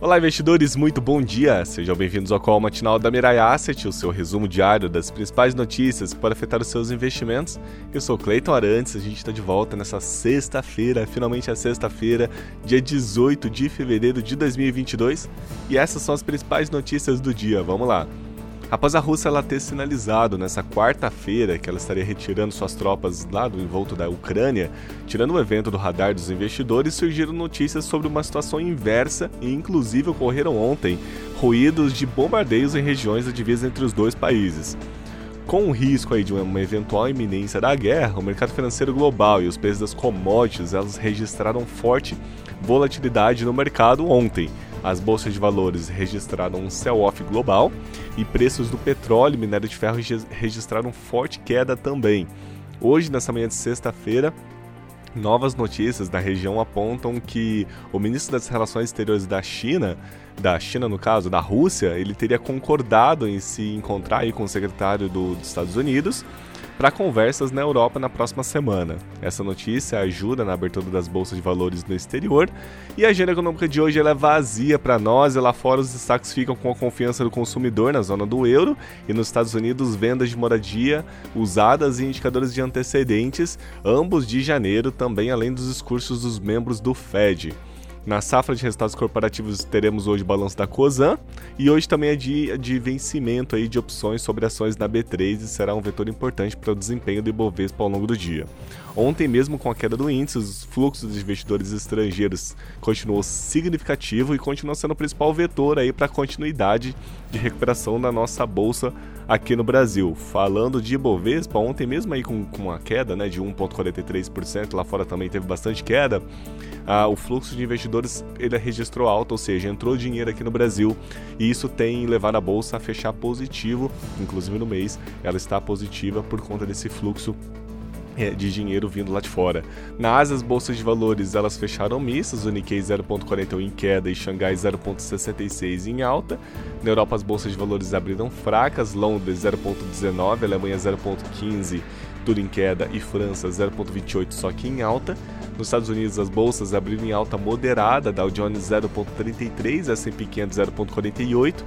Olá, investidores, muito bom dia! Sejam bem-vindos ao call matinal da Mirai Asset, o seu resumo diário das principais notícias que podem afetar os seus investimentos. Eu sou Cleiton Arantes, a gente está de volta nessa sexta-feira, finalmente é sexta-feira, dia 18 de fevereiro de 2022, e essas são as principais notícias do dia. Vamos lá! Após a Rússia ela ter sinalizado nessa quarta-feira que ela estaria retirando suas tropas lá do envolto da Ucrânia, tirando o evento do radar dos investidores, surgiram notícias sobre uma situação inversa e inclusive ocorreram ontem ruídos de bombardeios em regiões da divisa entre os dois países. Com o risco aí de uma eventual iminência da guerra, o mercado financeiro global e os preços das commodities elas registraram forte volatilidade no mercado ontem as bolsas de valores registraram um sell-off global e preços do petróleo e minério de ferro registraram forte queda também. Hoje, nessa manhã de sexta-feira, novas notícias da região apontam que o ministro das Relações Exteriores da China, da China no caso, da Rússia, ele teria concordado em se encontrar aí com o secretário do, dos Estados Unidos para conversas na Europa na próxima semana. Essa notícia ajuda na abertura das bolsas de valores no exterior e a agenda econômica de hoje é vazia para nós e lá fora os destaques ficam com a confiança do consumidor na zona do euro e nos Estados Unidos vendas de moradia usadas e indicadores de antecedentes, ambos de janeiro também além dos discursos dos membros do Fed. Na safra de resultados corporativos teremos hoje o balanço da Cosan e hoje também é dia de vencimento aí de opções sobre ações da B3 e será um vetor importante para o desempenho do Ibovespa ao longo do dia. Ontem mesmo com a queda do índice, os fluxos de investidores estrangeiros continuou significativo e continua sendo o principal vetor aí para a continuidade de recuperação da nossa bolsa aqui no Brasil. Falando de Ibovespa, ontem mesmo aí com, com uma queda né, de 1,43%, lá fora também teve bastante queda, ah, o fluxo de investidores ele registrou alta, ou seja, entrou dinheiro aqui no Brasil e isso tem levado a bolsa a fechar positivo, inclusive no mês ela está positiva por conta desse fluxo é, de dinheiro vindo lá de fora. Na Ásia, as bolsas de valores elas fecharam mistas, o Nikkei 0,41 em queda e Xangai 0,66 em alta. Na Europa, as bolsas de valores abriram fracas, Londres 0,19, Alemanha 0,15, tudo em queda e França 0,28 só que em alta. Nos Estados Unidos, as bolsas abriram em alta moderada, Dow Jones 0,33, S&P 500 0,48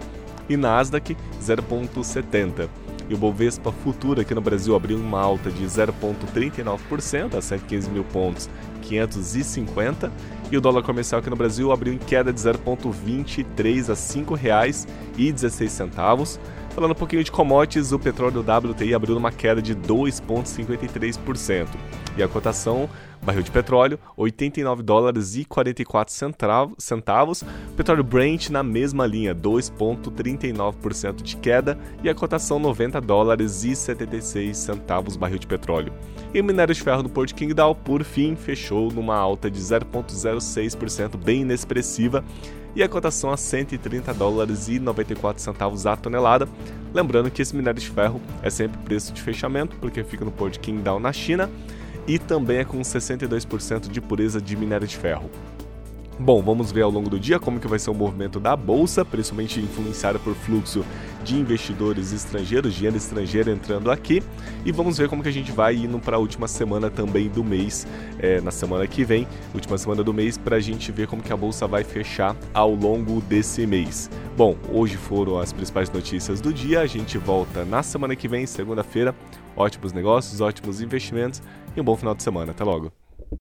e Nasdaq 0,70 e o Bovespa Futuro aqui no Brasil abriu uma alta de 0,39% a 115 mil pontos 550 e o dólar comercial aqui no Brasil abriu em queda de 0,23 a R$ 5,16. Falando um pouquinho de commodities, o petróleo WTI abriu uma queda de 2,53% e a cotação barril de petróleo 89 dólares e 44 centavos, petróleo Brent na mesma linha 2.39% de queda. E a cotação 90 dólares e 76 centavos barril de petróleo. E o minério de ferro do Porto Qingdao por fim fechou numa alta de 0.06% bem inexpressiva e a cotação a 130 dólares e 94 centavos a tonelada. Lembrando que esse minério de ferro é sempre preço de fechamento, porque fica no Porto Qingdao na China e também é com 62% de pureza de minério de ferro. Bom, vamos ver ao longo do dia como que vai ser o movimento da bolsa, principalmente influenciado por fluxo de investidores estrangeiros, dinheiro estrangeiro entrando aqui, e vamos ver como que a gente vai indo para a última semana também do mês, é, na semana que vem, última semana do mês, para a gente ver como que a bolsa vai fechar ao longo desse mês. Bom, hoje foram as principais notícias do dia, a gente volta na semana que vem, segunda-feira. Ótimos negócios, ótimos investimentos e um bom final de semana. Até logo!